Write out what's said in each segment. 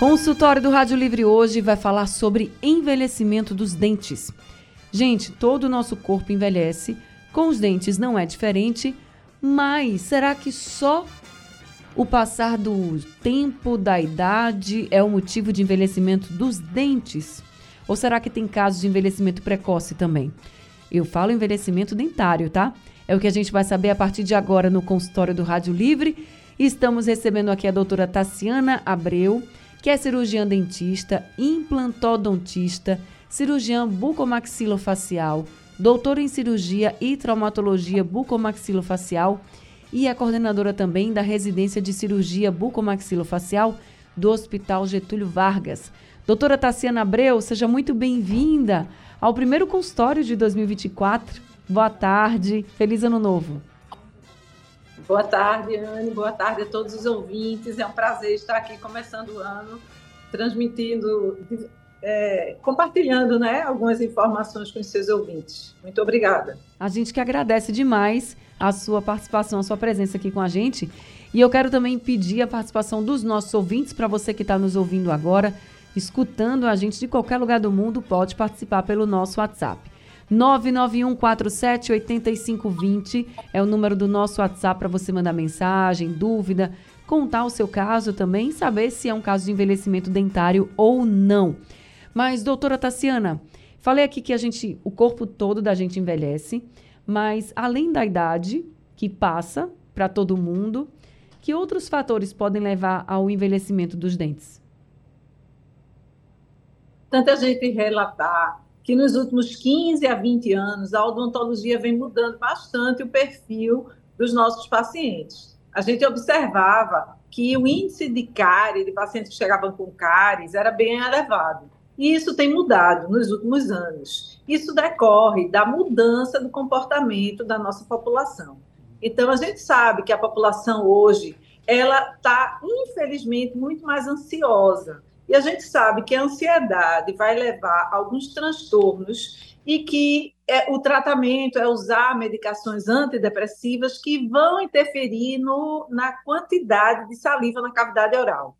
Consultório do Rádio Livre hoje vai falar sobre envelhecimento dos dentes. Gente, todo o nosso corpo envelhece, com os dentes não é diferente, mas será que só o passar do tempo, da idade, é o motivo de envelhecimento dos dentes? Ou será que tem casos de envelhecimento precoce também? Eu falo envelhecimento dentário, tá? É o que a gente vai saber a partir de agora no consultório do Rádio Livre. Estamos recebendo aqui a doutora Tassiana Abreu que é cirurgiã dentista, implantodontista, cirurgiã bucomaxilofacial, doutora em cirurgia e traumatologia bucomaxilofacial e é coordenadora também da residência de cirurgia bucomaxilofacial do Hospital Getúlio Vargas. Doutora Tassiana Abreu, seja muito bem-vinda ao primeiro consultório de 2024. Boa tarde, feliz ano novo. Boa tarde, Anne. Boa tarde a todos os ouvintes. É um prazer estar aqui começando o ano, transmitindo, é, compartilhando né, algumas informações com os seus ouvintes. Muito obrigada. A gente que agradece demais a sua participação, a sua presença aqui com a gente. E eu quero também pedir a participação dos nossos ouvintes, para você que está nos ouvindo agora, escutando a gente de qualquer lugar do mundo, pode participar pelo nosso WhatsApp. 991478520 é o número do nosso WhatsApp para você mandar mensagem, dúvida, contar o seu caso também, saber se é um caso de envelhecimento dentário ou não. Mas, doutora Tassiana, falei aqui que a gente, o corpo todo da gente envelhece, mas além da idade que passa para todo mundo, que outros fatores podem levar ao envelhecimento dos dentes? Tanta gente relatar que nos últimos 15 a 20 anos a odontologia vem mudando bastante o perfil dos nossos pacientes. A gente observava que o índice de cárie, de pacientes que chegavam com cáries, era bem elevado. E isso tem mudado nos últimos anos. Isso decorre da mudança do comportamento da nossa população. Então, a gente sabe que a população hoje, ela está, infelizmente, muito mais ansiosa. E a gente sabe que a ansiedade vai levar a alguns transtornos e que é, o tratamento é usar medicações antidepressivas que vão interferir no, na quantidade de saliva na cavidade oral.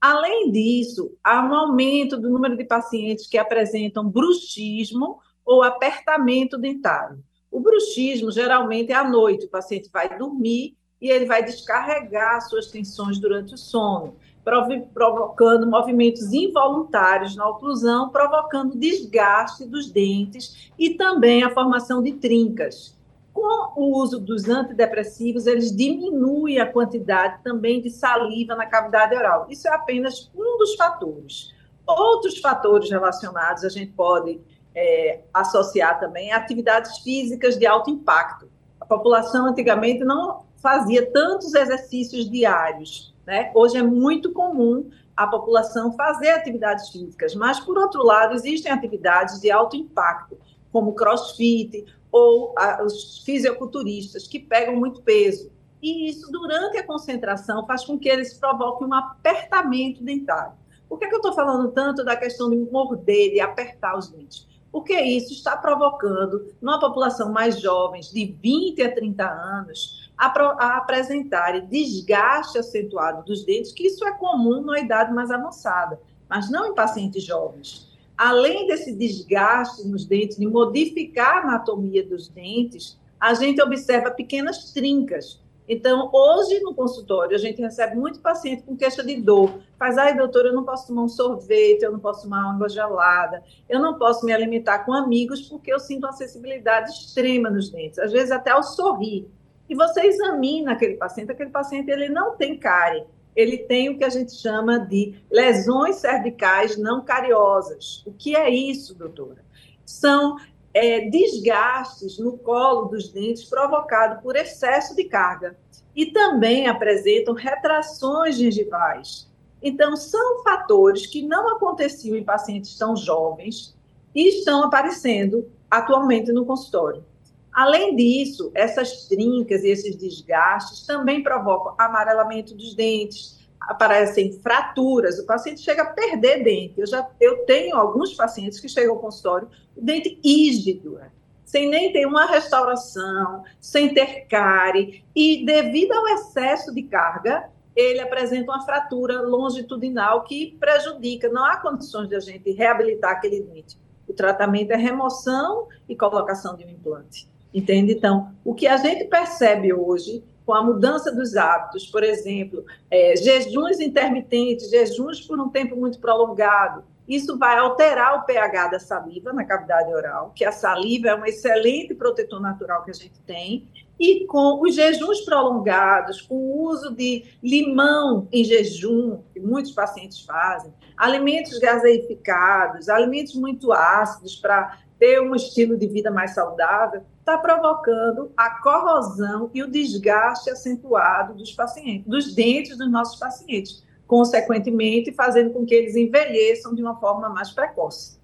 Além disso, há um aumento do número de pacientes que apresentam bruxismo ou apertamento dentário. O bruxismo geralmente é à noite, o paciente vai dormir e ele vai descarregar suas tensões durante o sono provocando movimentos involuntários na oclusão, provocando desgaste dos dentes e também a formação de trincas. Com o uso dos antidepressivos, eles diminuem a quantidade também de saliva na cavidade oral. Isso é apenas um dos fatores. Outros fatores relacionados a gente pode é, associar também a atividades físicas de alto impacto. A população antigamente não fazia tantos exercícios diários, né? Hoje é muito comum a população fazer atividades físicas, mas, por outro lado, existem atividades de alto impacto, como crossfit ou a, os fisiculturistas, que pegam muito peso. E isso, durante a concentração, faz com que eles provoquem um apertamento dentário. Por que, é que eu estou falando tanto da questão de morder, de apertar os dentes? Porque isso está provocando, numa população mais jovem, de 20 a 30 anos, a, apresentarem desgaste acentuado dos dentes, que isso é comum na idade mais avançada, mas não em pacientes jovens. Além desse desgaste nos dentes, de modificar a anatomia dos dentes, a gente observa pequenas trincas. Então, hoje no consultório, a gente recebe muito paciente com queixa de dor. Faz, ai, doutora, eu não posso tomar um sorvete, eu não posso tomar água gelada, eu não posso me alimentar com amigos porque eu sinto uma sensibilidade extrema nos dentes. Às vezes, até ao sorrir e você examina aquele paciente, aquele paciente ele não tem cárie, ele tem o que a gente chama de lesões cervicais não cariosas. O que é isso, doutora? São é, desgastes no colo dos dentes provocado por excesso de carga e também apresentam retrações gengivais. Então, são fatores que não aconteciam em pacientes tão jovens e estão aparecendo atualmente no consultório. Além disso, essas trincas e esses desgastes também provocam amarelamento dos dentes, aparecem fraturas, o paciente chega a perder dente. Eu já eu tenho alguns pacientes que chegam ao consultório, o dente rígido, sem nem ter uma restauração, sem ter cárie, e devido ao excesso de carga, ele apresenta uma fratura longitudinal que prejudica, não há condições de a gente reabilitar aquele dente. O tratamento é remoção e colocação de um implante. Entende? Então, o que a gente percebe hoje com a mudança dos hábitos, por exemplo, é, jejuns intermitentes, jejuns por um tempo muito prolongado, isso vai alterar o pH da saliva na cavidade oral, que a saliva é um excelente protetor natural que a gente tem, e com os jejuns prolongados, com o uso de limão em jejum, que muitos pacientes fazem, alimentos gaseificados, alimentos muito ácidos para ter um estilo de vida mais saudável, está provocando a corrosão e o desgaste acentuado dos pacientes, dos dentes dos nossos pacientes, consequentemente fazendo com que eles envelheçam de uma forma mais precoce.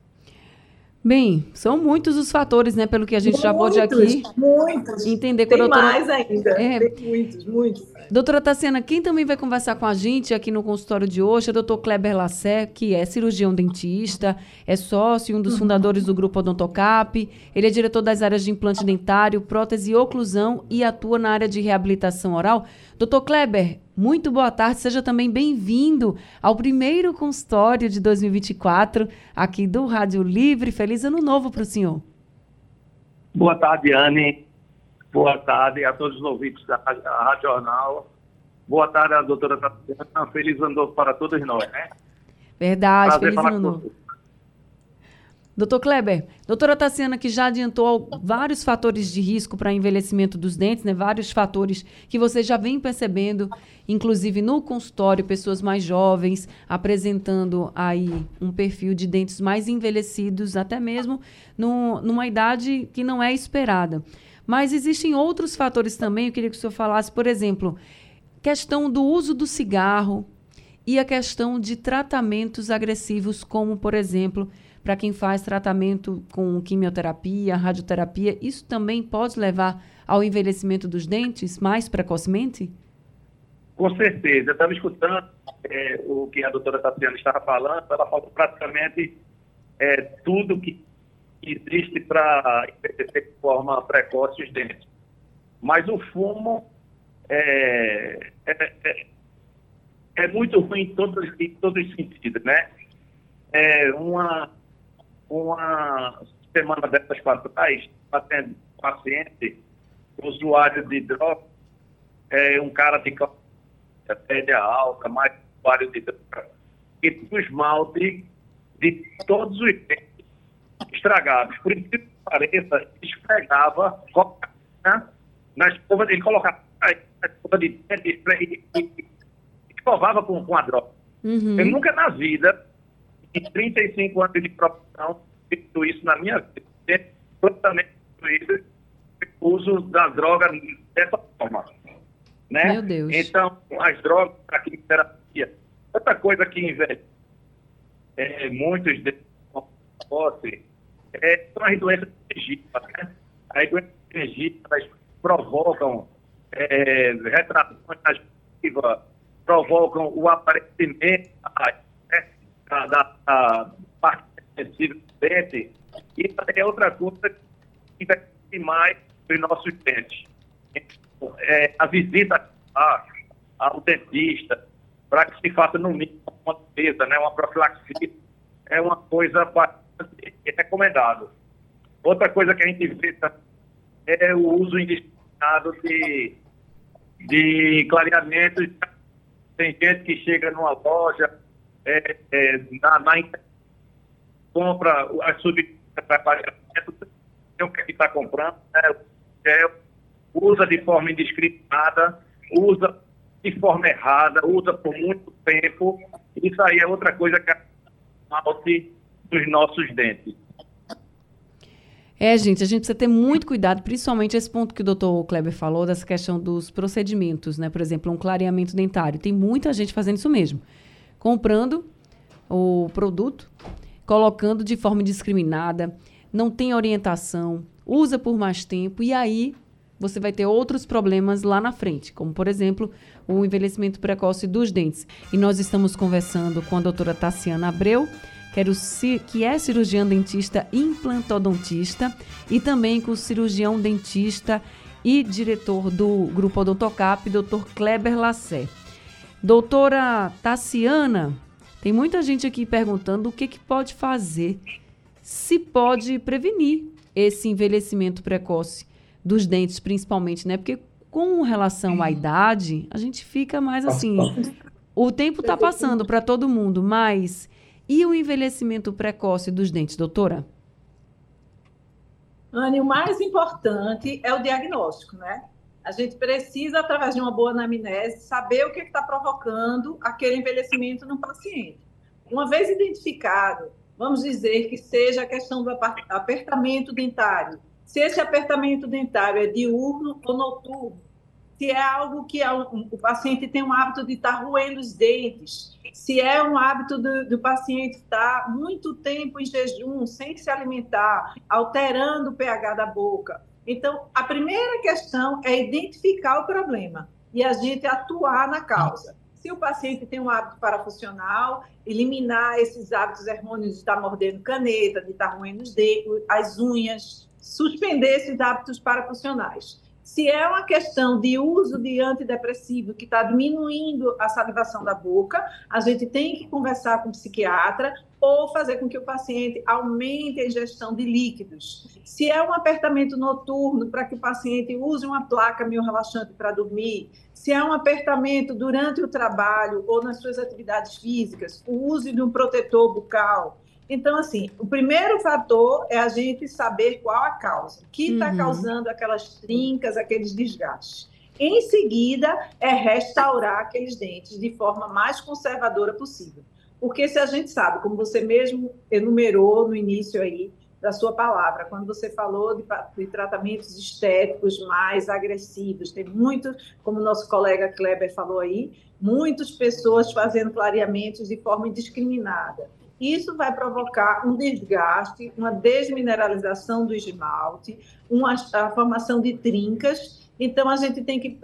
Bem, são muitos os fatores, né? Pelo que a gente muitos, já pôde aqui muitos. entender com Tem a doutora. mais ainda. É... Tem muitos, muitos. Doutora Tassiana, quem também vai conversar com a gente aqui no consultório de hoje é o doutor Kleber Lassé, que é cirurgião dentista, é sócio e um dos uhum. fundadores do grupo Odontocap. Ele é diretor das áreas de implante dentário, prótese e oclusão e atua na área de reabilitação oral. Doutor Kleber, muito boa tarde, seja também bem-vindo ao primeiro consultório de 2024 aqui do Rádio Livre. Feliz ano novo para o senhor. Boa tarde, Anne. Boa tarde a todos os ouvintes da Rádio Jornal. Boa tarde doutora Tatiana. Feliz ano novo para todos nós, né? Verdade, Prazer feliz ano novo. Doutor Kleber, doutora Tassiana que já adiantou vários fatores de risco para envelhecimento dos dentes, né? Vários fatores que você já vem percebendo, inclusive no consultório, pessoas mais jovens apresentando aí um perfil de dentes mais envelhecidos, até mesmo no, numa idade que não é esperada. Mas existem outros fatores também, eu queria que o senhor falasse, por exemplo, questão do uso do cigarro e a questão de tratamentos agressivos, como, por exemplo, para quem faz tratamento com quimioterapia, radioterapia, isso também pode levar ao envelhecimento dos dentes mais precocemente? Com certeza. Eu estava escutando é, o que a doutora Tatiana estava falando, ela falou praticamente é, tudo que existe para envelhecer de forma precoce os dentes. Mas o fumo é, é, é, é muito ruim em todos, em todos os sentidos, né? É uma uma semana dessas para trás, paciente, paciente usuário de droga, é, um cara de pele alta, mais usuário de droga, e o esmalte de todos os dentes estragados. Por isso que pareça, esfregava cocaína na escova, ele colocava na escova de dente e, e, escovava com, com a droga. Uhum. Eu nunca na vida em 35 anos de profissão, feito isso na minha vida, totalmente o uso da droga dessa forma. Né? Meu Deus. Então, as drogas para quimioterapia. Outra coisa que investe é, muitos deles é, são as doenças gengiva. Né? As doenças gengiva provocam é, retrações na provocam o aparecimento da, da, da parte sensível do dente, e é outra coisa que investe mais nos nossos dentes. É, a visita ao dentista, para que se faça no mínimo uma defesa, né, uma profilaxia, é uma coisa bastante recomendada. Outra coisa que a gente vê é o uso indiscriminado de, de clareamentos. Tem gente que chega numa loja, é, é, na, na compra as pagamento, o que está comprando, né, gel, usa de forma indiscriminada, usa de forma errada, usa por muito tempo. Isso aí é outra coisa que é malte dos nossos dentes. É, gente, a gente precisa ter muito cuidado, principalmente esse ponto que o doutor Kleber falou, dessa questão dos procedimentos, né? Por exemplo, um clareamento dentário. Tem muita gente fazendo isso mesmo comprando o produto, colocando de forma indiscriminada, não tem orientação, usa por mais tempo e aí você vai ter outros problemas lá na frente, como por exemplo o envelhecimento precoce dos dentes. E nós estamos conversando com a doutora Tassiana Abreu, que é cirurgiã dentista implantodontista, e também com o cirurgião dentista e diretor do Grupo Odontocap, Dr. Kleber Lassé. Doutora Tassiana, tem muita gente aqui perguntando o que, que pode fazer, se pode prevenir esse envelhecimento precoce dos dentes, principalmente, né? Porque com relação à idade, a gente fica mais assim. O tempo está passando para todo mundo, mas e o envelhecimento precoce dos dentes, doutora? Anne, o mais importante é o diagnóstico, né? A gente precisa, através de uma boa anamnese, saber o que está provocando aquele envelhecimento no paciente. Uma vez identificado, vamos dizer que seja a questão do apertamento dentário, se esse apertamento dentário é diurno ou noturno, se é algo que é o paciente tem um hábito de estar roendo os dentes, se é um hábito do, do, paciente estar muito tempo em jejum, sem se alimentar, alterando o pH da boca. Então, a primeira questão é identificar o problema e a gente atuar na causa. Se o paciente tem um hábito parafuncional, eliminar esses hábitos errôneos de estar mordendo caneta, de estar roendo os dedos, as unhas, suspender esses hábitos parafuncionais. Se é uma questão de uso de antidepressivo que está diminuindo a salivação da boca, a gente tem que conversar com o psiquiatra ou fazer com que o paciente aumente a ingestão de líquidos. Se é um apertamento noturno, para que o paciente use uma placa meio relaxante para dormir. Se é um apertamento durante o trabalho ou nas suas atividades físicas, o uso de um protetor bucal. Então, assim, o primeiro fator é a gente saber qual a causa, o que está uhum. causando aquelas trincas, aqueles desgastes. Em seguida, é restaurar aqueles dentes de forma mais conservadora possível. Porque se a gente sabe, como você mesmo enumerou no início aí da sua palavra, quando você falou de, de tratamentos estéticos mais agressivos, tem muito, como nosso colega Kleber falou aí, muitas pessoas fazendo clareamentos de forma indiscriminada isso vai provocar um desgaste, uma desmineralização do esmalte, uma a formação de trincas. Então, a gente tem que,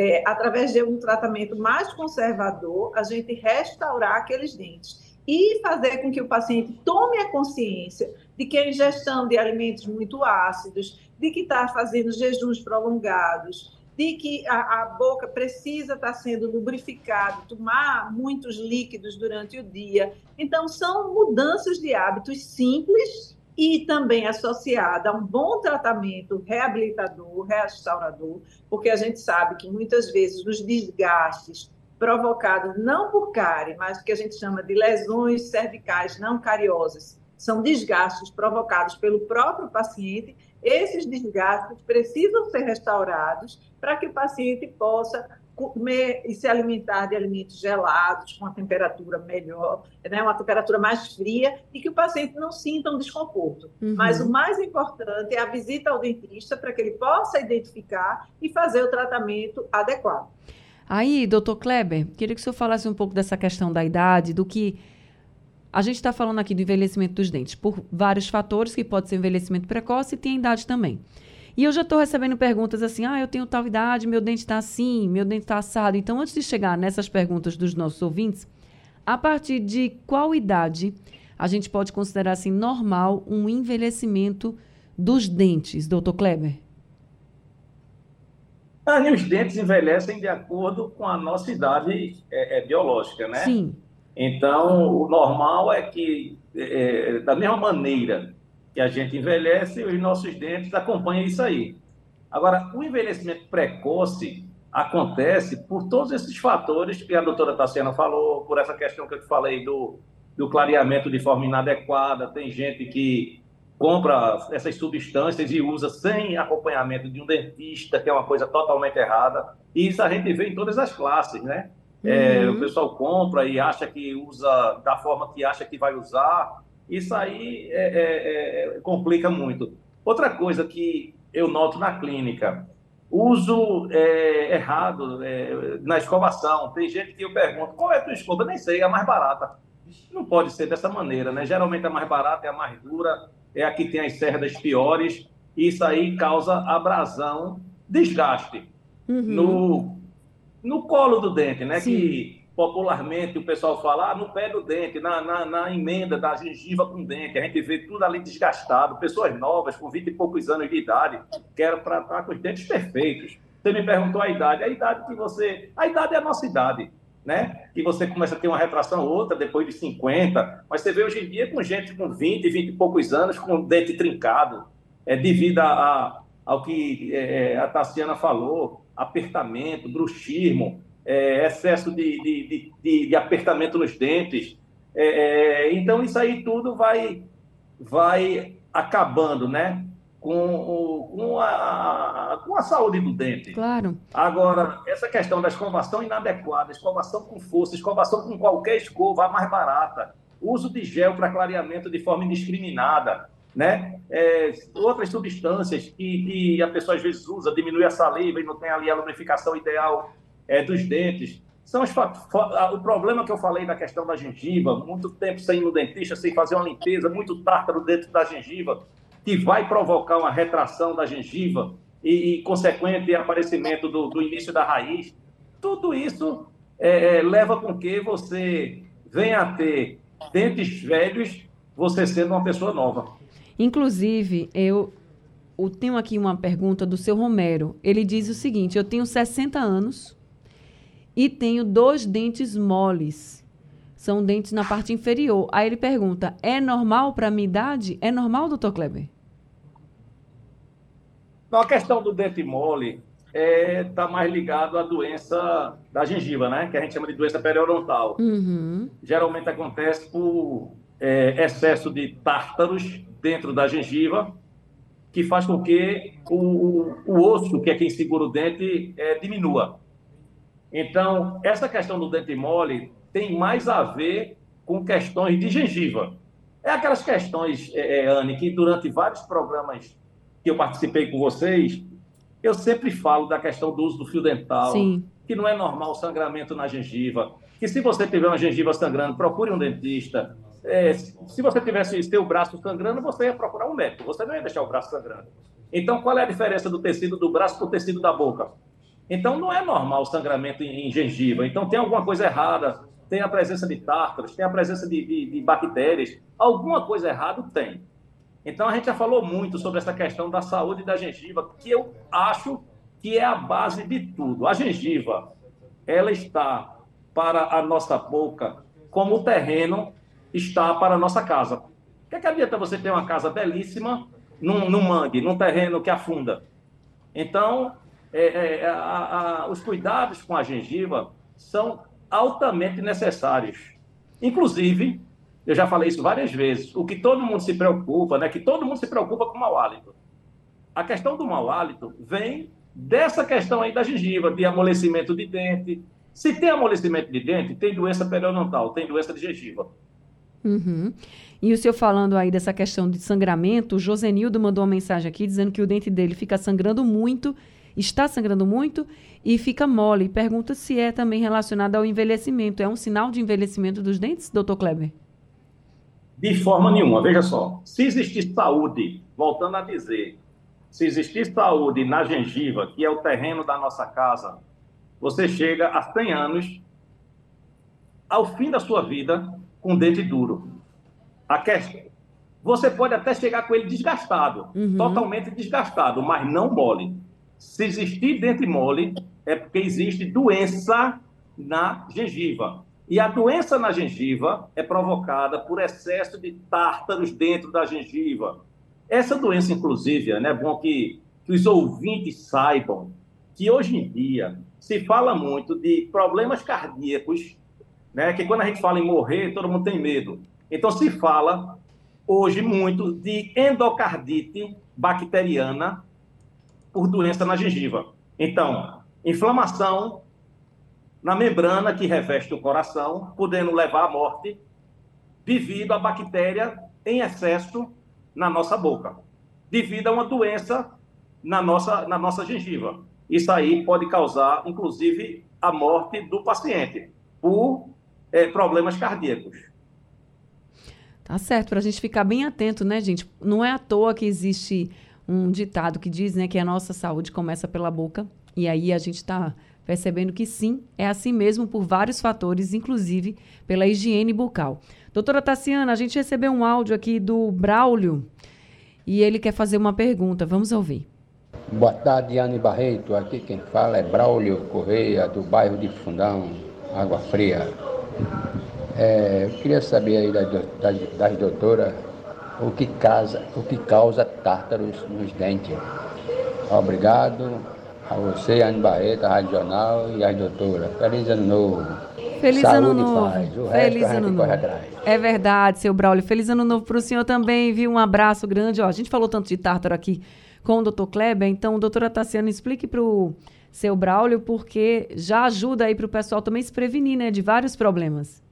é, através de um tratamento mais conservador, a gente restaurar aqueles dentes e fazer com que o paciente tome a consciência de que a ingestão de alimentos muito ácidos, de que está fazendo jejuns prolongados, de que a, a, boca precisa estar sendo lubrificada, tomar muitos líquidos durante o dia. Então, são mudanças de hábitos simples e também associada a um bom tratamento reabilitador, restaurador, porque a gente sabe que muitas vezes os desgastes provocados não por cárie, mas o que a gente chama de lesões cervicais não cariosas, são desgastes provocados pelo próprio paciente. Esses desgastes precisam ser restaurados para que o paciente possa comer e se alimentar de alimentos gelados, com uma temperatura melhor, né, uma temperatura mais fria, e que o paciente não sinta um desconforto. Uhum. Mas o mais importante é a visita ao dentista para que ele possa identificar e fazer o tratamento adequado. Aí, doutor Kleber, queria que o senhor falasse um pouco dessa questão da idade, do que a gente está falando aqui do envelhecimento dos dentes por vários fatores, que pode ser envelhecimento precoce e tem idade também. E eu já estou recebendo perguntas assim: ah, eu tenho tal idade, meu dente está assim, meu dente está assado. Então, antes de chegar nessas perguntas dos nossos ouvintes, a partir de qual idade a gente pode considerar assim normal um envelhecimento dos dentes, doutor Kleber? Ah, os dentes envelhecem de acordo com a nossa idade é, é, biológica, né? Sim. Então, o normal é que, é, é, da mesma maneira que a gente envelhece, os nossos dentes acompanham isso aí. Agora, o envelhecimento precoce acontece por todos esses fatores que a doutora Tassiana falou, por essa questão que eu te falei do, do clareamento de forma inadequada. Tem gente que compra essas substâncias e usa sem acompanhamento de um dentista, que é uma coisa totalmente errada. E isso a gente vê em todas as classes, né? É, uhum. o pessoal compra e acha que usa da forma que acha que vai usar. Isso aí é, é, é, complica muito. Outra coisa que eu noto na clínica, uso é, errado é, na escovação. Tem gente que eu pergunto, qual é a tua escova? Nem sei, é a mais barata. Não pode ser dessa maneira, né? Geralmente a mais barata é a mais dura, é a que tem as cerdas piores, isso aí causa abrasão, desgaste uhum. no, no colo do dente, né? Sim. Que popularmente o pessoal fala ah, no pé do dente, na, na, na, emenda da gengiva com dente. A gente vê tudo ali desgastado, pessoas novas, com 20 e poucos anos de idade, que eram para estar com os dentes perfeitos. Você me perguntou a idade. A idade que você. A idade é a nossa idade. Né? Que você começa a ter uma retração outra depois de 50, mas você vê hoje em dia com gente com 20, 20 e poucos anos com dente trincado, é, devido a, a ao que é, a Tassiana falou, apertamento, bruxismo, é, excesso de, de, de, de, apertamento nos dentes. É, é, então, isso aí tudo vai, vai acabando, né? Com, com, a, com a saúde do dente. Claro. Agora, essa questão da escovação inadequada, escovação com força, escovação com qualquer escova, a mais barata, uso de gel para clareamento de forma indiscriminada, né? É, outras substâncias que, que, a pessoa às vezes usa, diminui a saliva e não tem ali a lubrificação ideal é, dos dentes. São os o problema que eu falei da questão da gengiva, muito tempo sem ir no dentista, sem fazer uma limpeza, muito tártaro dentro da gengiva, que vai provocar uma retração da gengiva e, e consequente aparecimento do, do, início da raiz. Tudo isso é, é, leva com que você venha a ter dentes velhos, você sendo uma pessoa nova. Inclusive, eu, eu tenho aqui uma pergunta do seu Romero. Ele diz o seguinte: eu tenho 60 anos e tenho dois dentes moles. São dentes na parte inferior. Aí ele pergunta: é normal para a minha idade? É normal, doutor Kleber? Não, a questão do dente mole está é, tá mais ligado à doença da gengiva, né? Que a gente chama de doença periodontal. Uhum. Geralmente acontece por é, excesso de tártaros dentro da gengiva, que faz com que o, o osso, que é quem segura o dente, é, diminua. Então, essa questão do dente mole tem mais a ver com questões de gengiva. É aquelas questões, é, é, Anne, que durante vários programas que eu participei com vocês, eu sempre falo da questão do uso do fio dental, Sim. que não é normal o sangramento na gengiva, que se você tiver uma gengiva sangrando, procure um dentista. É, se você tivesse seu braço sangrando, você ia procurar um médico, você não ia deixar o braço sangrando. Então, qual é a diferença do tecido do braço para o tecido da boca? Então, não é normal o sangramento em, em gengiva. Então, tem alguma coisa errada. Tem a presença de tártaros, tem a presença de, de, de bactérias. Alguma coisa errada tem. Então, a gente já falou muito sobre essa questão da saúde da gengiva, que eu acho que é a base de tudo. A gengiva, ela está para a nossa boca como o terreno está para a nossa casa. O que, é que adianta você ter uma casa belíssima num, num mangue, num terreno que afunda? Então, é, é, é, a, a, os cuidados com a gengiva são altamente necessários. Inclusive, eu já falei isso várias vezes, o que todo mundo se preocupa, né, que todo mundo se preocupa com o mau hálito. A questão do mau hálito vem dessa questão aí da gengiva, de amolecimento de dente. Se tem amolecimento de dente, tem doença periodontal, tem doença de gengiva. Uhum. E o senhor falando aí dessa questão de sangramento, o Josenildo mandou uma mensagem aqui dizendo que o dente dele fica sangrando muito está sangrando muito e fica mole. Pergunta se é também relacionado ao envelhecimento. É um sinal de envelhecimento dos dentes, doutor Kleber? De forma nenhuma. Veja só, se existir saúde, voltando a dizer, se existir saúde na gengiva, que é o terreno da nossa casa, você chega a 100 anos, ao fim da sua vida, com dente duro. A questão, você pode até chegar com ele desgastado, uhum. totalmente desgastado, mas não mole. Se existir dente mole, é porque existe doença na gengiva. E a doença na gengiva é provocada por excesso de tártaros dentro da gengiva. Essa doença, inclusive, é bom que, que os ouvintes saibam que hoje em dia se fala muito de problemas cardíacos, né, que quando a gente fala em morrer, todo mundo tem medo. Então se fala hoje muito de endocardite bacteriana por doença na gengiva. Então, inflamação na membrana que reveste o coração, podendo levar à morte devido à bactéria em excesso na nossa boca, devido a uma doença na nossa, na nossa gengiva. Isso aí pode causar, inclusive, a morte do paciente por é, problemas cardíacos. Tá certo, para a gente ficar bem atento, né, gente? Não é à toa que existe um ditado que diz, né, que a nossa saúde começa pela boca. E aí a gente está percebendo que sim, é assim mesmo por vários fatores, inclusive pela higiene bucal. Doutora Tassiana, a gente recebeu um áudio aqui do Braulio e ele quer fazer uma pergunta. Vamos ouvir. Boa tarde, Anne Barreto. Aqui quem fala é Braulio Correia, do bairro de Fundão, Água Fria. É, eu queria saber aí das, das, das doutoras o que, causa, o que causa tártaros nos dentes. Obrigado a você, Anne Barreto, a Rádio Jornal e a doutora. Feliz ano novo. Feliz Saúde ano novo. O Feliz resto, ano novo. É verdade, seu Braulio. Feliz ano novo para o senhor também, viu? Um abraço grande. Ó, a gente falou tanto de tártaro aqui com o doutor Kleber, então, doutora Tassiana, explique para o seu Braulio, porque já ajuda aí para o pessoal também se prevenir, né, de vários problemas.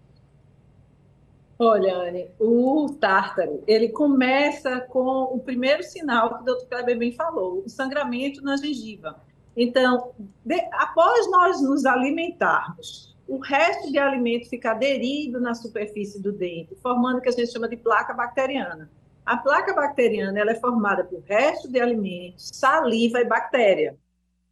Olha, Anne, o tártaro, ele começa com o primeiro sinal que o doutor Kleber bem falou, o sangramento na gengiva. Então, de, após nós nos alimentarmos, o resto de alimento fica aderido na superfície do dente, formando o que a gente chama de placa bacteriana. A placa bacteriana ela é formada por resto de alimentos, saliva e bactéria.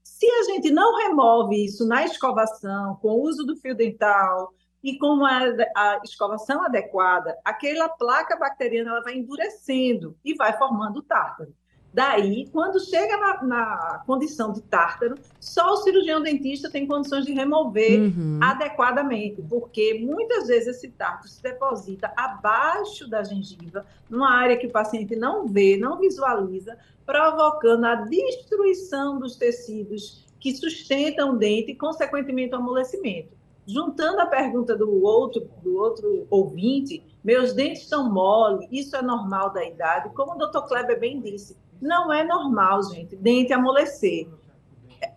Se a gente não remove isso na escovação, com o uso do fio dental, e com a, a escovação adequada, aquela placa bacteriana ela vai endurecendo e vai formando tártaro. Daí, quando chega na, na, condição de tártaro, só o cirurgião dentista tem condições de remover uhum. adequadamente, porque muitas vezes esse tártaro se deposita abaixo da gengiva, numa área que o paciente não vê, não visualiza, provocando a destruição dos tecidos que sustentam o dente e, consequentemente, o amolecimento. Juntando a pergunta do outro, do outro ouvinte, meus dentes estão mole, isso é normal da idade? Como o doutor Kleber bem disse, não é normal, gente, dente amolecer.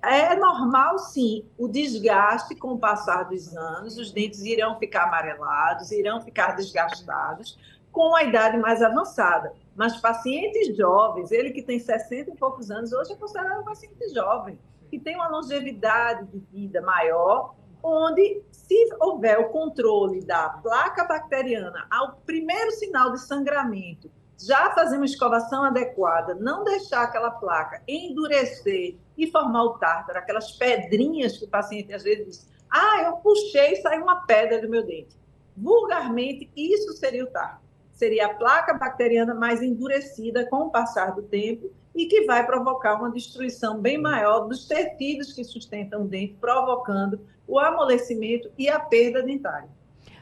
É normal, sim, o desgaste com o passar dos anos, os dentes irão ficar amarelados, irão ficar desgastados com a idade mais avançada. Mas pacientes jovens, ele que tem 60 e poucos anos, hoje é considerado um paciente jovem, que tem uma longevidade de vida maior onde, se houver o controle da placa bacteriana ao primeiro sinal de sangramento, já fazer uma escovação adequada, não deixar aquela placa endurecer e formar o tártaro, aquelas pedrinhas que o paciente às vezes diz, ah, eu puxei e saiu uma pedra do meu dente. Vulgarmente, isso seria o tártaro. Seria a placa bacteriana mais endurecida com o passar do tempo e que vai provocar uma destruição bem maior dos tecidos que sustentam o dente, provocando o amolecimento e a perda dentária.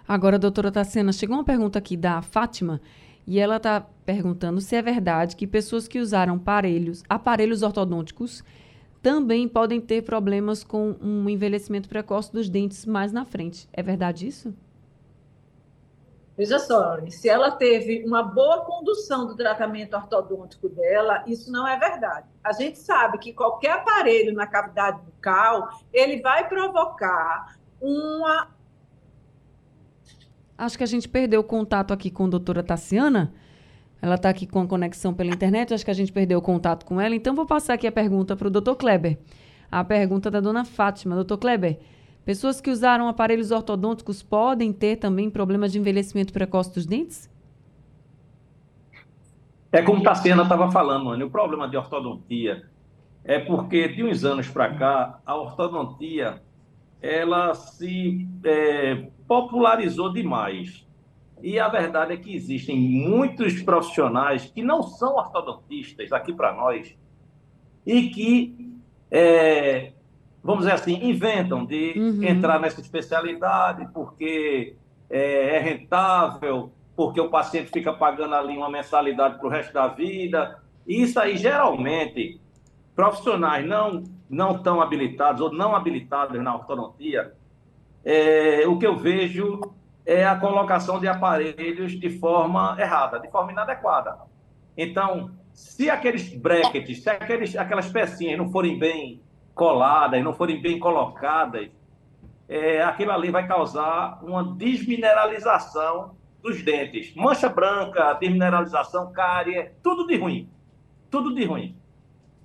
Agora, doutora Tassiana, chegou uma pergunta aqui da Fátima e ela está perguntando se é verdade que pessoas que usaram aparelhos, aparelhos ortodônticos também podem ter problemas com um envelhecimento precoce dos dentes mais na frente. É verdade isso? Veja só, se ela teve uma boa condução do tratamento ortodôntico dela, isso não é verdade. A gente sabe que qualquer aparelho na cavidade bucal, ele vai provocar uma... Acho que a gente perdeu o contato aqui com a doutora Tassiana. Ela está aqui com a conexão pela internet, acho que a gente perdeu o contato com ela. Então, vou passar aqui a pergunta para o doutor Kleber. A pergunta da dona Fátima. Doutor Kleber, Pessoas que usaram aparelhos ortodônticos podem ter também problemas de envelhecimento precoce dos dentes? É como Tassiana estava falando, mano. O problema de ortodontia é porque de uns anos para cá a ortodontia ela se é, popularizou demais. E a verdade é que existem muitos profissionais que não são ortodontistas aqui para nós e que é, vamos dizer assim, inventam de uhum. entrar nessa especialidade porque é, é, rentável, porque o paciente fica pagando ali uma mensalidade para o resto da vida. E isso aí, geralmente, profissionais não, não tão habilitados ou não habilitados na ortodontia, é, o que eu vejo é a colocação de aparelhos de forma errada, de forma inadequada. Então, se aqueles brackets, se aqueles, aquelas pecinhas não forem bem coladas, não forem bem colocadas, é, aquilo ali vai causar uma desmineralização dos dentes. Mancha branca, desmineralização, cárie, tudo de ruim. Tudo de ruim.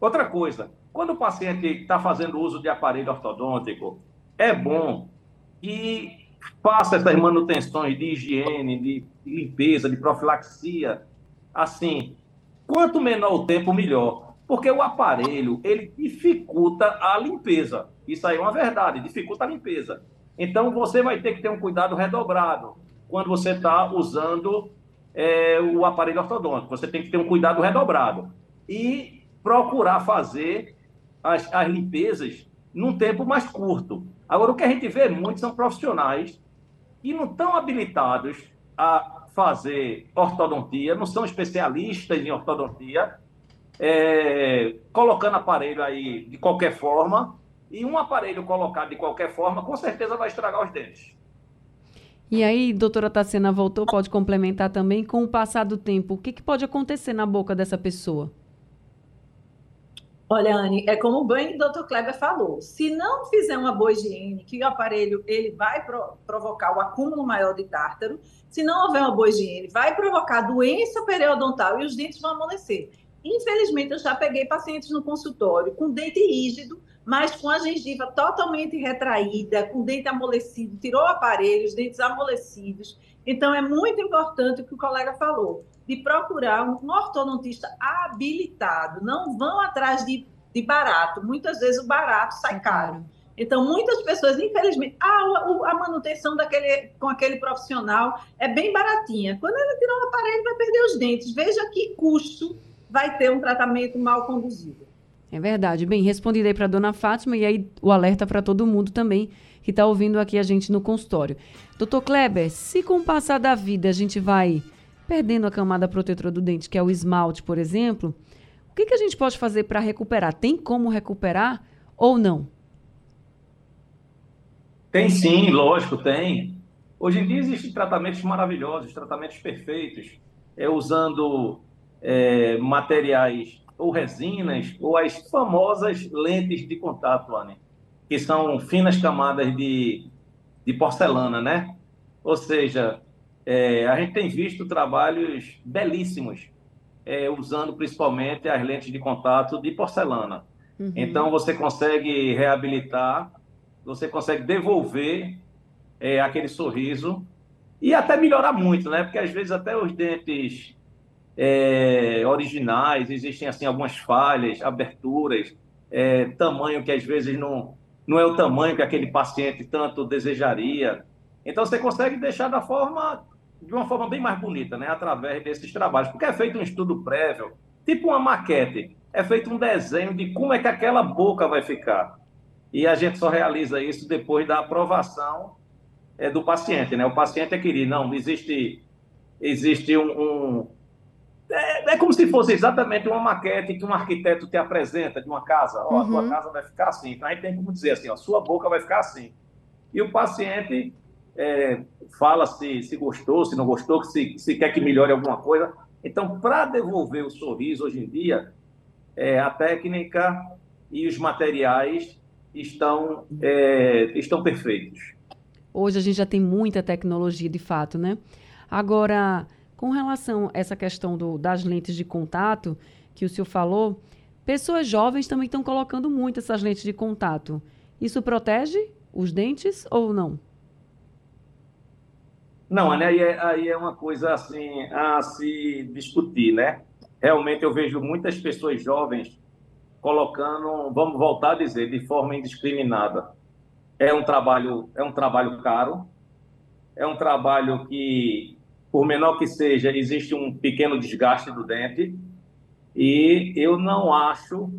Outra coisa, quando o paciente está fazendo uso de aparelho ortodôntico, é bom que faça essas manutenções de higiene, de limpeza, de profilaxia. Assim, quanto menor o tempo, melhor. Porque o aparelho, ele dificulta a limpeza. Isso aí é uma verdade, dificulta a limpeza. Então, você vai ter que ter um cuidado redobrado quando você está usando é, o aparelho ortodôntico. Você tem que ter um cuidado redobrado. E procurar fazer as, as limpezas num tempo mais curto. Agora, o que a gente vê muito são profissionais que não estão habilitados a fazer ortodontia, não são especialistas em ortodontia, é, colocando aparelho aí de qualquer forma, e um aparelho colocado de qualquer forma, com certeza vai estragar os dentes. E aí, doutora Tassiana voltou, pode complementar também com o passar do tempo. O que, que pode acontecer na boca dessa pessoa? Olha, Anne, é como bem o doutor Kleber falou, se não fizer uma boa higiene, que o aparelho ele vai pro, provocar o acúmulo maior de tártaro, se não houver uma boa higiene, vai provocar doença periodontal e os dentes vão amolecer. Infelizmente, eu já peguei pacientes no consultório com dente rígido, mas com a gengiva totalmente retraída, com dente amolecido, tirou o aparelho, os dentes amolecidos. Então, é muito importante o que o colega falou de procurar um ortodontista habilitado. Não vão atrás de, de barato. Muitas vezes o barato sai caro. Então, muitas pessoas, infelizmente, ah, a manutenção daquele, com aquele profissional é bem baratinha. Quando ele tirar um aparelho, vai perder os dentes. Veja que custo vai ter um tratamento mal conduzido. É verdade. Bem, respondido aí para a dona Fátima e aí o alerta para todo mundo também que está ouvindo aqui a gente no consultório. Doutor Kleber, se com o passar da vida a gente vai perdendo a camada protetora do dente, que é o esmalte, por exemplo, o que, que a gente pode fazer para recuperar? Tem como recuperar ou não? Tem sim, lógico, tem. Hoje em dia existem tratamentos maravilhosos, tratamentos perfeitos, é, usando é, materiais ou resinas ou as famosas lentes de contato, Anne, que são finas camadas de, de porcelana, né? Ou seja, é, a gente tem visto trabalhos belíssimos, é, usando principalmente as lentes de contato de porcelana. Uhum. Então, você consegue reabilitar, você consegue devolver é, aquele sorriso e até melhorar muito, né? Porque às vezes até os dentes é, originais existem assim algumas falhas, aberturas, é, tamanho que às vezes não não é o tamanho que aquele paciente tanto desejaria. Então você consegue deixar da forma de uma forma bem mais bonita, né? Através desses trabalhos. Porque é feito um estudo prévio, tipo uma maquete. É feito um desenho de como é que aquela boca vai ficar. E a gente só realiza isso depois da aprovação é, do paciente, né? O paciente é querido. Não, existe, existe um... um é, é, como se fosse exatamente uma maquete que um arquiteto te apresenta de uma casa. Ó, uhum. a tua casa vai ficar assim. Então, a gente tem como dizer assim, ó, sua boca vai ficar assim. E o paciente é, fala se, se gostou, se não gostou, se, se quer que melhore alguma coisa. Então, para devolver o sorriso hoje em dia, é, a técnica e os materiais estão, é, estão perfeitos. Hoje a gente já tem muita tecnologia, de fato, né? Agora, com relação a essa questão do, das lentes de contato que o senhor falou, pessoas jovens também estão colocando muito essas lentes de contato. Isso protege os dentes ou não? Não, aí é, aí é uma coisa assim a se discutir, né? Realmente eu vejo muitas pessoas jovens colocando, vamos voltar a dizer, de forma indiscriminada. É um trabalho, é um trabalho caro, é um trabalho que, por menor que seja, existe um pequeno desgaste do dente, e eu não acho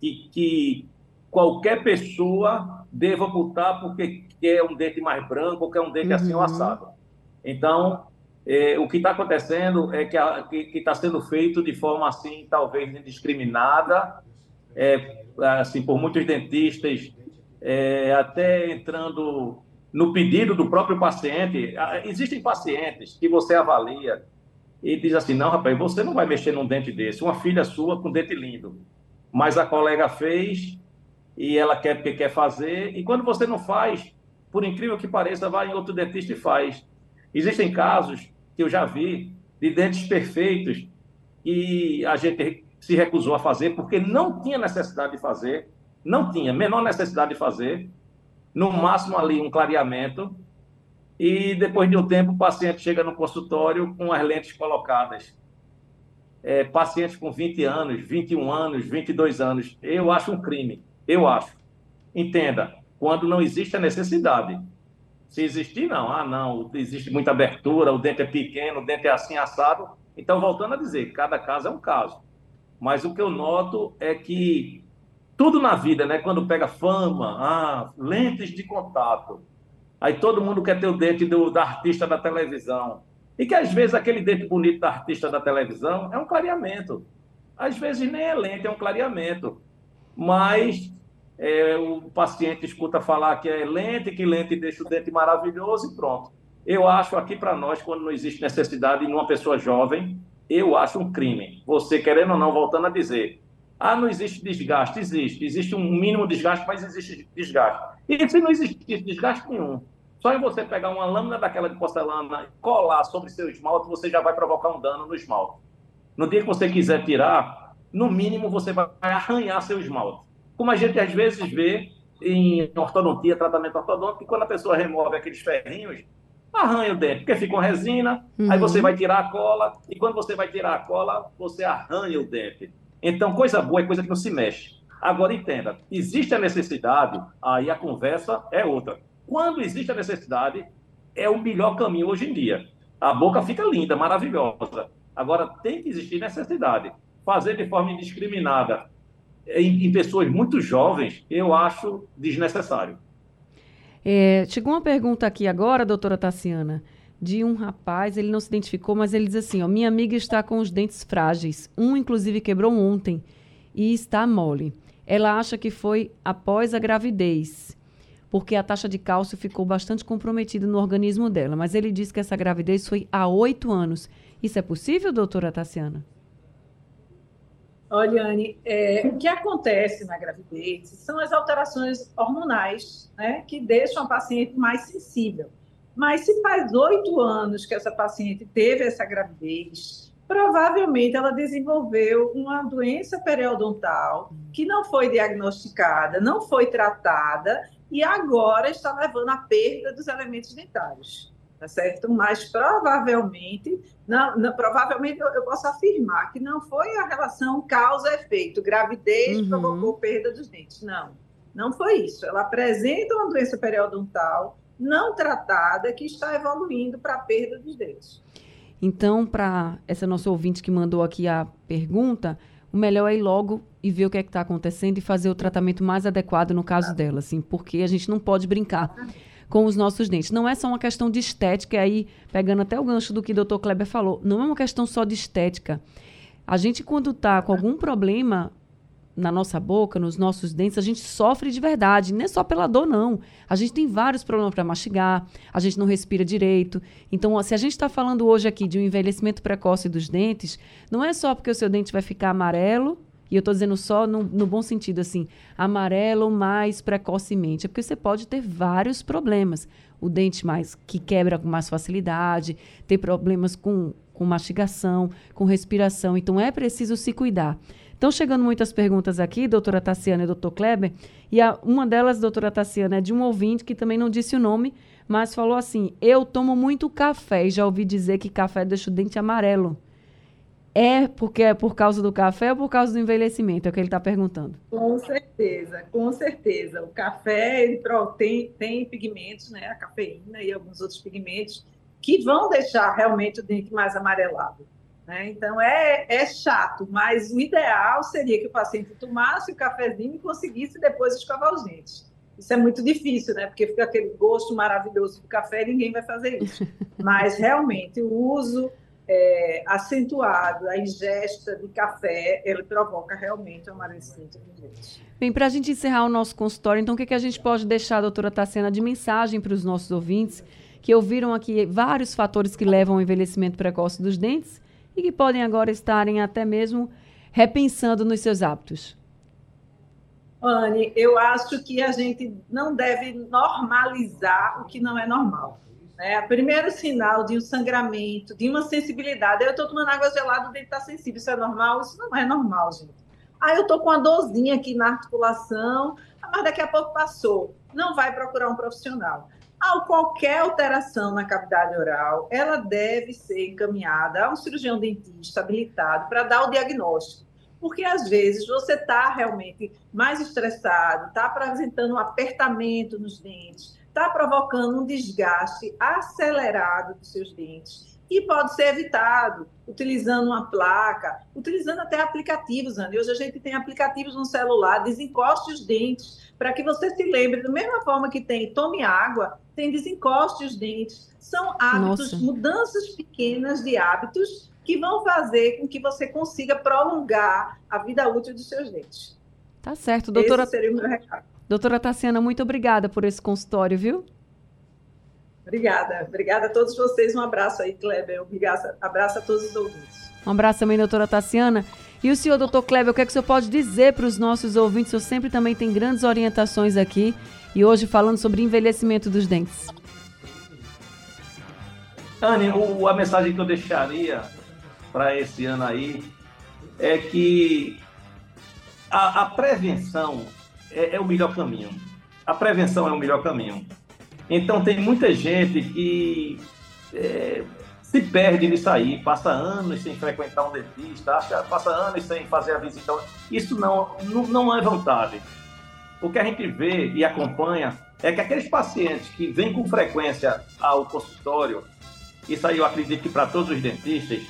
que, que qualquer pessoa deva botar porque quer um dente mais branco ou quer um dente uhum. assim ou assado. Então, é, o que está acontecendo é que está sendo feito de forma assim, talvez indiscriminada, é, assim, por muitos dentistas, é, até entrando no pedido do próprio paciente. Ah, existem pacientes que você avalia e diz assim: não, rapaz, você não vai mexer num dente desse. Uma filha sua com dente lindo, mas a colega fez e ela quer porque quer fazer, e quando você não faz, por incrível que pareça, vai em outro dentista e faz. Existem casos que eu já vi de dentes perfeitos e a gente se recusou a fazer porque não tinha necessidade de fazer, não tinha menor necessidade de fazer, no máximo ali um clareamento e depois de um tempo o paciente chega no consultório com as lentes colocadas. É, pacientes com 20 anos, 21 anos, 22 anos, eu acho um crime, eu acho. Entenda, quando não existe a necessidade. Se existir, não. Ah, não, existe muita abertura, o dente é pequeno, o dente é assim, assado. Então, voltando a dizer, cada caso é um caso. Mas o que eu noto é que tudo na vida, né? Quando pega fama, ah, lentes de contato, Aí todo mundo quer ter o dente do, da artista da televisão. E que às vezes aquele dente bonito da artista da televisão é um clareamento. Às vezes nem é lente, é um clareamento. Mas é, o paciente escuta falar que é lente, que lente deixa o dente maravilhoso e pronto. Eu acho aqui para nós, quando não existe necessidade em uma pessoa jovem, eu acho um crime. Você querendo ou não, voltando a dizer, ah, não existe desgaste. Existe. Existe um mínimo desgaste, mas existe desgaste. E se não existe desgaste nenhum, só em você pegar uma lâmina daquela de porcelana e colar sobre seu esmalte, você já vai provocar um dano no esmalte. No dia que você quiser tirar, no mínimo você vai arranhar seu esmalte. Como a gente às vezes vê em ortodontia, tratamento ortodôntico, quando a pessoa remove aqueles ferrinhos, arranha o dente, porque fica com resina, uhum. aí você vai tirar a cola, e quando você vai tirar a cola, você arranha o dente. Então, coisa boa é coisa que não se mexe. Agora, entenda, existe a necessidade, aí a conversa é outra. Quando existe a necessidade, é o melhor caminho hoje em dia. A boca fica linda, maravilhosa. Agora, tem que existir necessidade. Fazer de forma indiscriminada em, em pessoas muito jovens, eu acho desnecessário. É, chegou uma pergunta aqui agora, doutora Tassiana, de um rapaz, ele não se identificou, mas ele diz assim: ó, minha amiga está com os dentes frágeis. Um, inclusive, quebrou ontem e está mole. Ela acha que foi após a gravidez porque a taxa de cálcio ficou bastante comprometida no organismo dela. Mas ele disse que essa gravidez foi há oito anos. Isso é possível, doutora Tassiana? Olha, Anne, é, o que acontece na gravidez são as alterações hormonais, né, que deixam a paciente mais sensível. Mas se faz oito anos que essa paciente teve essa gravidez, provavelmente ela desenvolveu uma doença periodontal que não foi diagnosticada, não foi tratada e agora está levando à perda dos elementos dentários, tá certo? Mas provavelmente, não, não provavelmente eu, eu, posso afirmar que não foi a relação causa-efeito, gravidez uhum. provocou perda dos dentes, não. Não foi isso. Ela apresenta uma doença periodontal não tratada que está evoluindo para a perda dos dentes. Então, para essa nossa ouvinte que mandou aqui a pergunta, o melhor é ir logo e ver o que é que está acontecendo e fazer o tratamento mais adequado no caso dela, assim, porque a gente não pode brincar com os nossos dentes. Não é só uma questão de estética, aí pegando até o gancho do que o Dr. Kleber falou, não é uma questão só de estética. A gente, quando está com algum problema na nossa boca, nos nossos dentes, a gente sofre de verdade. Não é só pela dor, não. A gente tem vários problemas para mastigar, a gente não respira direito. Então, se a gente está falando hoje aqui de um envelhecimento precoce dos dentes, não é só porque o seu dente vai ficar amarelo, e eu estou dizendo só no, no, bom sentido, assim, amarelo mais precocemente. É porque você pode ter vários problemas. O dente mais que quebra com mais facilidade, ter problemas com, com mastigação, com respiração. Então, é preciso se cuidar. Estão chegando muitas perguntas aqui, doutora Tassiana e doutor Kleber, e a, uma delas, doutora Tassiana, é de um ouvinte que também não disse o nome, mas falou assim: Eu tomo muito café e já ouvi dizer que café deixa o dente amarelo. É porque é por causa do café ou por causa do envelhecimento? É o que ele está perguntando. Com certeza, com certeza. O café tem, tem pigmentos, né? A cafeína e alguns outros pigmentos que vão deixar realmente o dente mais amarelado. Né? Então, é, é chato, mas o ideal seria que o paciente tomasse o cafezinho e conseguisse depois escovar os dentes. Isso é muito difícil, né? Porque fica aquele gosto maravilhoso do café e ninguém vai fazer isso. Mas, realmente, o uso é, acentuado, a ingesta de café, ele provoca realmente o amarelecimento dos dentes. Bem, para a gente encerrar o nosso consultório, então, o que, que a gente pode deixar, doutora Tassiana, de mensagem para os nossos ouvintes que ouviram aqui vários fatores que levam ao envelhecimento precoce dos dentes e que podem agora estarem até mesmo repensando nos seus hábitos? Anne, eu acho que a gente não deve normalizar o que não é normal. Né? O primeiro sinal de um sangramento, de uma sensibilidade, eu estou tomando água gelada, o dente está sensível, isso é normal? Isso não é normal, gente. Ah, eu estou com uma dorzinha aqui na articulação, mas daqui a pouco passou. Não vai procurar um profissional. Há qualquer alteração na cavidade oral, ela deve ser encaminhada a um cirurgião dentista habilitado para dar o diagnóstico. Porque às vezes você está realmente mais estressado, está apresentando um apertamento nos dentes, está provocando um desgaste acelerado dos seus dentes e pode ser evitado utilizando uma placa, utilizando até aplicativos, Andy. Hoje a gente tem aplicativos no celular, desencoste os dentes, para que você se lembre, da mesma forma que tem tome água, tem desencoste os dentes. São hábitos, Nossa. mudanças pequenas de hábitos que vão fazer com que você consiga prolongar a vida útil dos seus dentes. Tá certo, doutora. Esse seria o meu recado. Doutora Tassiana, muito obrigada por esse consultório, viu? Obrigada. Obrigada a todos vocês. Um abraço aí, Kleber. Um abraço a todos os ouvintes. Um abraço também, doutora Tassiana. E o senhor, doutor Kleber, o que, é que o senhor pode dizer para os nossos ouvintes? O senhor sempre também tem grandes orientações aqui. E hoje falando sobre envelhecimento dos dentes. Anne, a mensagem que eu deixaria para esse ano aí é que a, a prevenção é, é o melhor caminho. A prevenção é o melhor caminho. Então tem muita gente que é, se perde nisso aí, passa anos sem frequentar um dentista, passa anos sem fazer a visita. Isso não, não, não é vantagem. O que a gente vê e acompanha é que aqueles pacientes que vêm com frequência ao consultório, isso aí eu acredito que para todos os dentistas,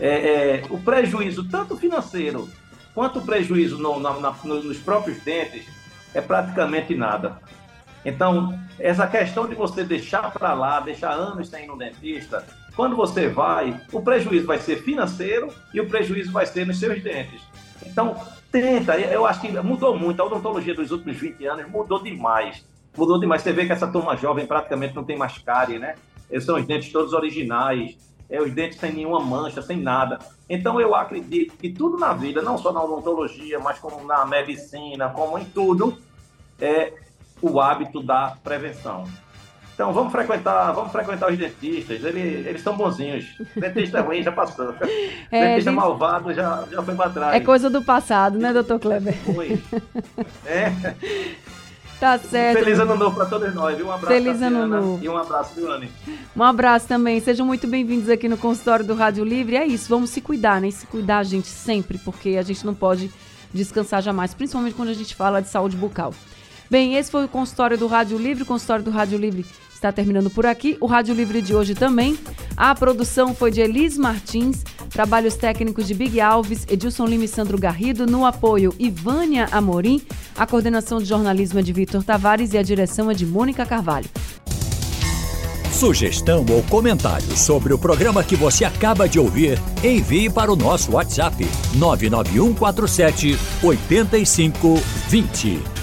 é, é, o prejuízo, tanto financeiro quanto o prejuízo no, na, na, nos próprios dentes, é praticamente nada. Então, essa questão de você deixar para lá, deixar anos sem ir no dentista, quando você vai, o prejuízo vai ser financeiro e o prejuízo vai ser nos seus dentes. Então, tenta, eu acho que mudou muito, a odontologia dos últimos 20 anos mudou demais. Mudou demais. Você vê que essa turma jovem praticamente não tem mais cárie, né? Esses são os dentes todos originais, é, os dentes sem nenhuma mancha, sem nada. Então, eu acredito que tudo na vida, não só na odontologia, mas como na medicina, como em tudo, é, o hábito da prevenção. Então vamos frequentar, vamos frequentar os dentistas. Eles, eles são bonzinhos. Dentista ruim já passou. É, Dentista malvado já, já foi para trás. É coisa do passado, né, doutor Kleber? Foi. É. Tá certo. Feliz ano novo para todos nós, viu? Um abraço. Feliz ano novo. E um abraço, viu, Anne? Um abraço também. Sejam muito bem-vindos aqui no consultório do Rádio Livre. É isso, vamos se cuidar, né? Se cuidar, gente, sempre, porque a gente não pode descansar jamais, principalmente quando a gente fala de saúde bucal. Bem, esse foi o consultório do Rádio Livre. O consultório do Rádio Livre está terminando por aqui. O Rádio Livre de hoje também. A produção foi de Elis Martins, trabalhos técnicos de Big Alves, Edilson Lima e Sandro Garrido, no apoio Ivânia Amorim, a coordenação de jornalismo é de Vitor Tavares e a direção é de Mônica Carvalho. Sugestão ou comentário sobre o programa que você acaba de ouvir, envie para o nosso WhatsApp 99147 8520.